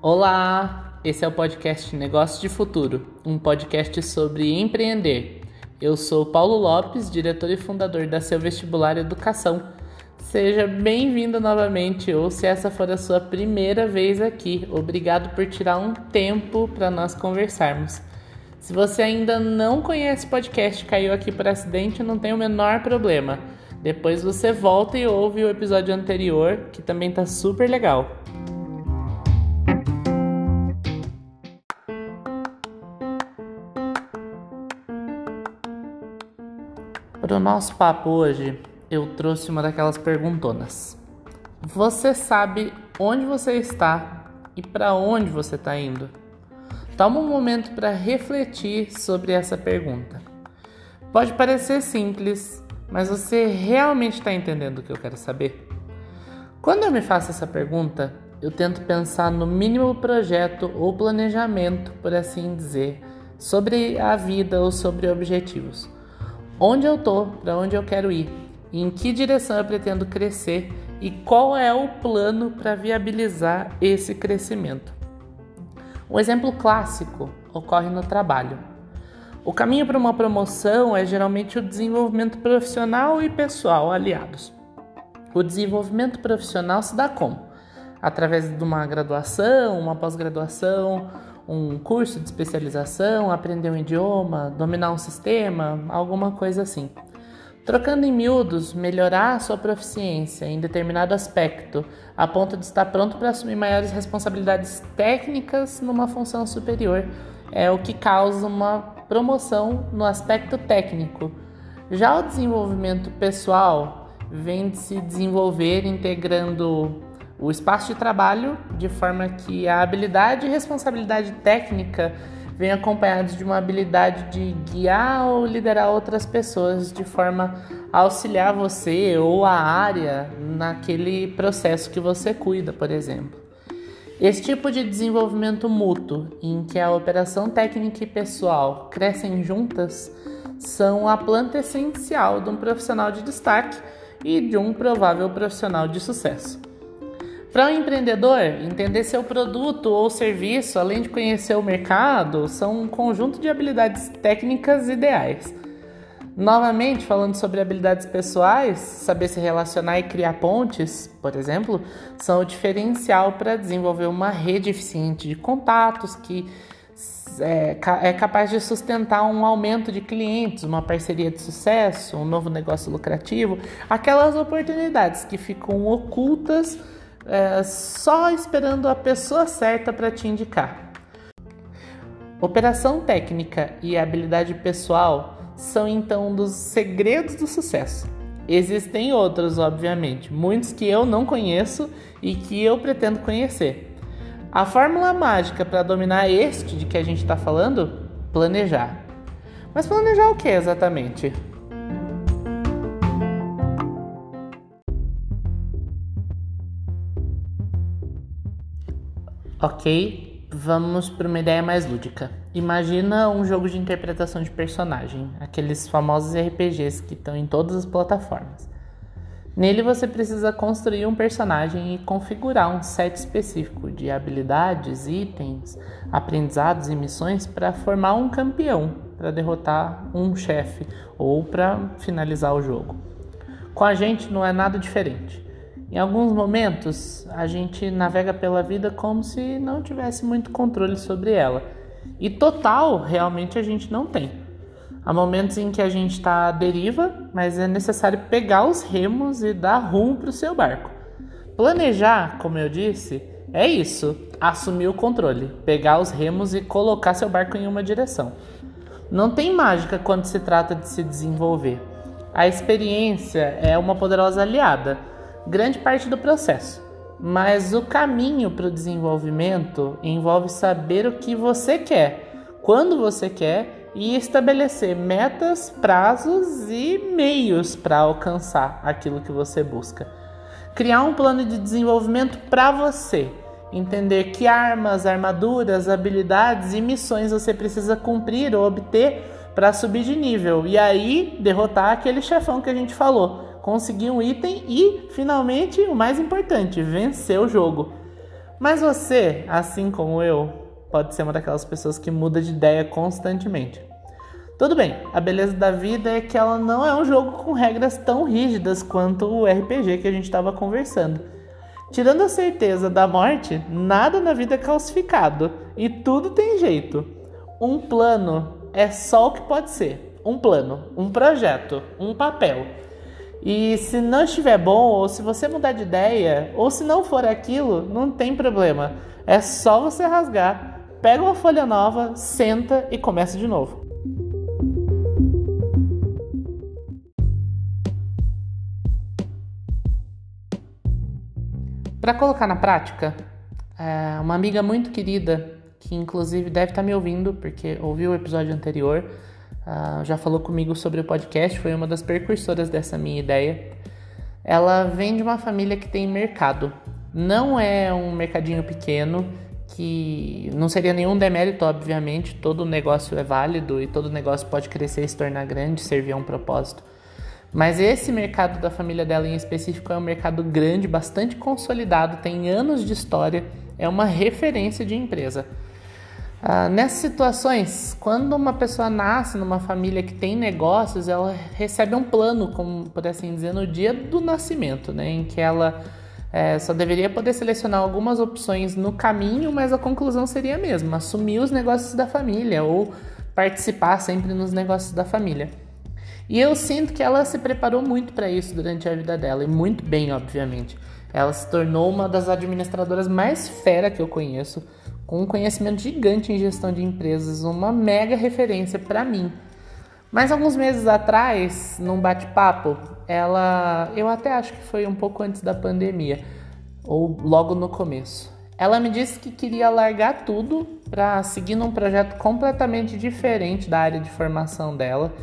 Olá, esse é o podcast Negócios de Futuro, um podcast sobre empreender. Eu sou Paulo Lopes, diretor e fundador da Seu Vestibular Educação. Seja bem-vindo novamente, ou se essa for a sua primeira vez aqui, obrigado por tirar um tempo para nós conversarmos. Se você ainda não conhece o podcast, caiu aqui por acidente, não tem o menor problema. Depois você volta e ouve o episódio anterior, que também tá super legal. Nosso papo hoje, eu trouxe uma daquelas perguntonas. Você sabe onde você está e para onde você está indo? Toma um momento para refletir sobre essa pergunta. Pode parecer simples, mas você realmente está entendendo o que eu quero saber? Quando eu me faço essa pergunta, eu tento pensar no mínimo projeto ou planejamento, por assim dizer, sobre a vida ou sobre objetivos. Onde eu tô, para onde eu quero ir, em que direção eu pretendo crescer e qual é o plano para viabilizar esse crescimento. Um exemplo clássico ocorre no trabalho. O caminho para uma promoção é geralmente o desenvolvimento profissional e pessoal aliados. O desenvolvimento profissional se dá como? Através de uma graduação, uma pós-graduação, um curso de especialização, aprender um idioma, dominar um sistema, alguma coisa assim. Trocando em miúdos, melhorar a sua proficiência em determinado aspecto, a ponto de estar pronto para assumir maiores responsabilidades técnicas numa função superior, é o que causa uma promoção no aspecto técnico. Já o desenvolvimento pessoal vem de se desenvolver integrando o espaço de trabalho de forma que a habilidade e responsabilidade técnica vem acompanhados de uma habilidade de guiar ou liderar outras pessoas de forma a auxiliar você ou a área naquele processo que você cuida, por exemplo. Esse tipo de desenvolvimento mútuo, em que a operação técnica e pessoal crescem juntas, são a planta essencial de um profissional de destaque e de um provável profissional de sucesso. Para o um empreendedor, entender seu produto ou serviço, além de conhecer o mercado, são um conjunto de habilidades técnicas ideais. Novamente, falando sobre habilidades pessoais, saber se relacionar e criar pontes, por exemplo, são o diferencial para desenvolver uma rede eficiente de contatos que é, é, capaz de sustentar um aumento de clientes, uma parceria de sucesso, um novo negócio lucrativo, aquelas oportunidades que ficam ocultas é, só esperando a pessoa certa para te indicar. Operação técnica e habilidade pessoal são então um dos segredos do sucesso. Existem outros, obviamente, muitos que eu não conheço e que eu pretendo conhecer. A fórmula mágica para dominar este de que a gente está falando? Planejar. Mas planejar o que exatamente? Ok, Vamos para uma ideia mais lúdica. Imagina um jogo de interpretação de personagem, aqueles famosos RPGs que estão em todas as plataformas. Nele você precisa construir um personagem e configurar um set específico de habilidades, itens, aprendizados e missões para formar um campeão, para derrotar um chefe ou para finalizar o jogo. Com a gente não é nada diferente. Em alguns momentos, a gente navega pela vida como se não tivesse muito controle sobre ela. E total, realmente a gente não tem. Há momentos em que a gente está à deriva, mas é necessário pegar os remos e dar rumo para o seu barco. Planejar, como eu disse, é isso: assumir o controle, pegar os remos e colocar seu barco em uma direção. Não tem mágica quando se trata de se desenvolver. A experiência é uma poderosa aliada grande parte do processo. Mas o caminho para o desenvolvimento envolve saber o que você quer, quando você quer e estabelecer metas, prazos e meios para alcançar aquilo que você busca. Criar um plano de desenvolvimento para você. Entender que armas, armaduras, habilidades e missões você precisa cumprir ou obter para subir de nível e aí derrotar aquele chefão que a gente falou conseguir um item e, finalmente, o mais importante, vencer o jogo. Mas você, assim como eu, pode ser uma daquelas pessoas que muda de ideia constantemente. Tudo bem, a beleza da vida é que ela não é um jogo com regras tão rígidas quanto o RPG que a gente estava conversando. Tirando a certeza da morte, nada na vida é calcificado e tudo tem jeito. Um plano é só o que pode ser: um plano, um projeto, um papel. E se não estiver bom, ou se você mudar de ideia, ou se não for aquilo, não tem problema. É só você rasgar, pega uma folha nova, senta e começa de novo. Para colocar na prática, é, uma amiga muito querida, que inclusive deve estar tá me ouvindo, porque ouviu o episódio anterior, uh, já falou comigo sobre o podcast, foi uma das precursoras dessa minha ideia. Ela vem de uma família que tem mercado. Não é um mercadinho pequeno, que não seria nenhum demérito, obviamente, todo negócio é válido e todo negócio pode crescer e se tornar grande, servir a um propósito. Mas esse mercado da família dela em específico é um mercado grande, bastante consolidado, tem anos de história, é uma referência de empresa. Ah, nessas situações, quando uma pessoa nasce numa família que tem negócios, ela recebe um plano, como por assim dizer, no dia do nascimento, né, em que ela é, só deveria poder selecionar algumas opções no caminho, mas a conclusão seria a mesma: assumir os negócios da família ou participar sempre nos negócios da família. E eu sinto que ela se preparou muito para isso durante a vida dela, e muito bem, obviamente. Ela se tornou uma das administradoras mais fera que eu conheço, com um conhecimento gigante em gestão de empresas, uma mega referência para mim. Mas alguns meses atrás, num bate-papo, ela, eu até acho que foi um pouco antes da pandemia, ou logo no começo. Ela me disse que queria largar tudo para seguir num projeto completamente diferente da área de formação dela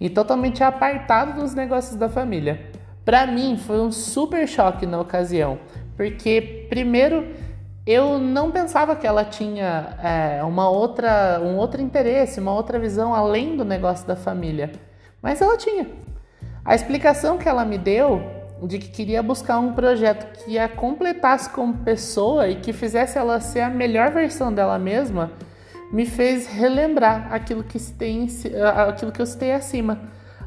e totalmente apartado dos negócios da família. Para mim foi um super choque na ocasião, porque primeiro eu não pensava que ela tinha é, uma outra, um outro interesse, uma outra visão além do negócio da família, mas ela tinha. A explicação que ela me deu de que queria buscar um projeto que a completasse como pessoa e que fizesse ela ser a melhor versão dela mesma me fez relembrar aquilo que, tem, aquilo que eu citei acima.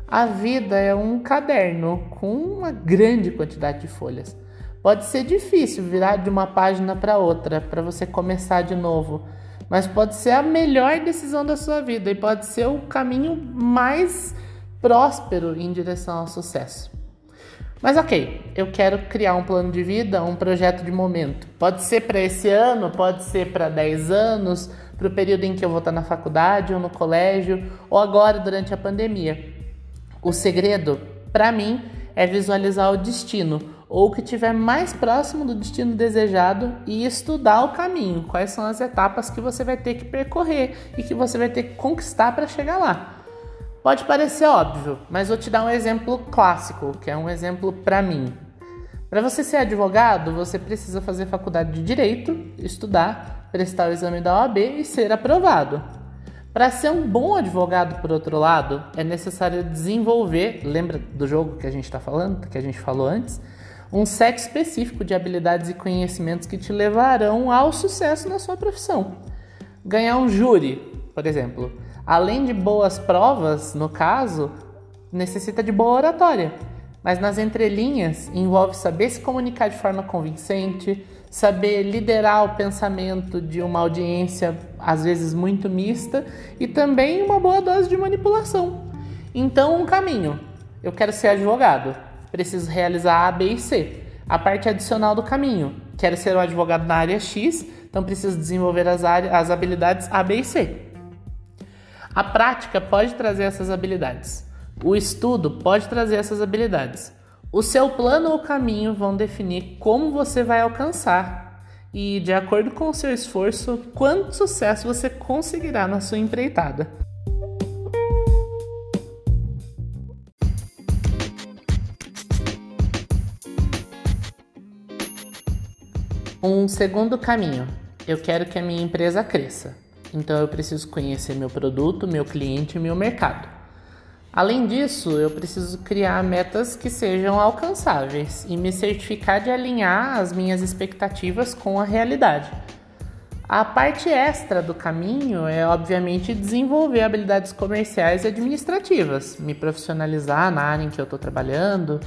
A vida é um caderno com uma grande quantidade de folhas. Pode ser difícil virar de uma página para outra, para você começar de novo, mas pode ser a melhor decisão da sua vida e pode ser o caminho mais próspero em direção ao sucesso. Mas ok, eu quero criar um plano de vida, um projeto de momento. Pode ser para esse ano, pode ser para 10 anos, para o período em que eu vou estar na faculdade ou no colégio, ou agora durante a pandemia. O segredo, para mim, é visualizar o destino, ou que estiver mais próximo do destino desejado e estudar o caminho, quais são as etapas que você vai ter que percorrer e que você vai ter que conquistar para chegar lá. Pode parecer óbvio, mas vou te dar um exemplo clássico, que é um exemplo para mim. Para você ser advogado, você precisa fazer faculdade de direito, estudar, prestar o exame da OAB e ser aprovado. Para ser um bom advogado, por outro lado, é necessário desenvolver, lembra do jogo que a gente está falando, que a gente falou antes, um set específico de habilidades e conhecimentos que te levarão ao sucesso na sua profissão. Ganhar um júri, por exemplo, além de boas provas, no caso, necessita de boa oratória. Mas nas entrelinhas envolve saber se comunicar de forma convincente, saber liderar o pensamento de uma audiência às vezes muito mista e também uma boa dose de manipulação. Então, um caminho. Eu quero ser advogado, preciso realizar A, B e C. A parte adicional do caminho. Quero ser um advogado na área X, então preciso desenvolver as, áreas, as habilidades A, B e C. A prática pode trazer essas habilidades. O estudo pode trazer essas habilidades. O seu plano ou caminho vão definir como você vai alcançar e, de acordo com o seu esforço, quanto sucesso você conseguirá na sua empreitada. Um segundo caminho. Eu quero que a minha empresa cresça. Então eu preciso conhecer meu produto, meu cliente e meu mercado. Além disso, eu preciso criar metas que sejam alcançáveis e me certificar de alinhar as minhas expectativas com a realidade. A parte extra do caminho é, obviamente, desenvolver habilidades comerciais e administrativas, me profissionalizar na área em que eu estou trabalhando,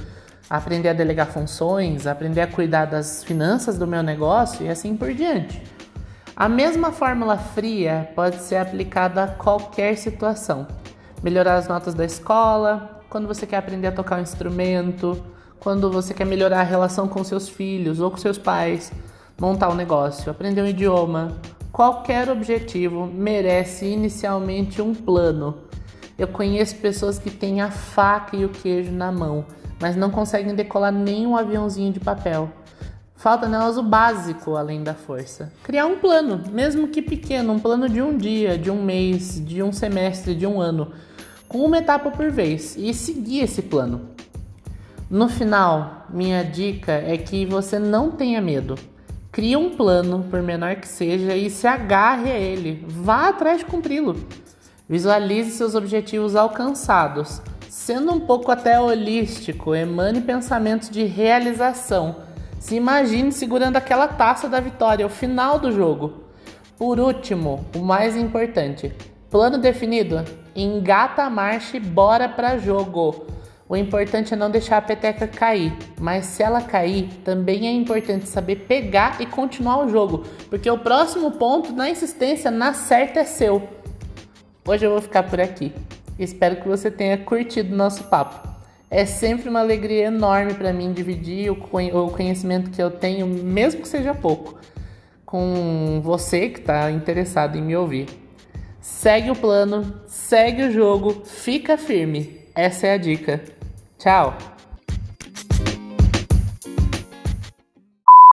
aprender a delegar funções, aprender a cuidar das finanças do meu negócio e assim por diante. A mesma fórmula fria pode ser aplicada a qualquer situação melhorar as notas da escola, quando você quer aprender a tocar um instrumento, quando você quer melhorar a relação com seus filhos ou com seus pais, montar um negócio, aprender um idioma. Qualquer objetivo merece inicialmente um plano. Eu conheço pessoas que têm a faca e o queijo na mão, mas não conseguem decolar nem um aviãozinho de papel. Falta nelas o básico além da força. Criar um plano, mesmo que pequeno, um plano de um dia, de um mês, de um semestre, de um ano com uma etapa por vez e seguir esse plano. No final, minha dica é que você não tenha medo. Crie um plano, por menor que seja, e se agarre a ele. Vá atrás de cumpri-lo. Visualize seus objetivos alcançados. Sendo um pouco até holístico, emane pensamentos de realização. Se imagine segurando aquela taça da vitória ao final do jogo. Por último, o mais importante, Plano definido? Engata a marcha e bora para jogo. O importante é não deixar a peteca cair, mas se ela cair, também é importante saber pegar e continuar o jogo, porque o próximo ponto na insistência na certa é seu. Hoje eu vou ficar por aqui. Espero que você tenha curtido o nosso papo. É sempre uma alegria enorme para mim dividir o conhecimento que eu tenho, mesmo que seja pouco, com você que está interessado em me ouvir. Segue o plano, segue o jogo, fica firme. Essa é a dica. Tchau!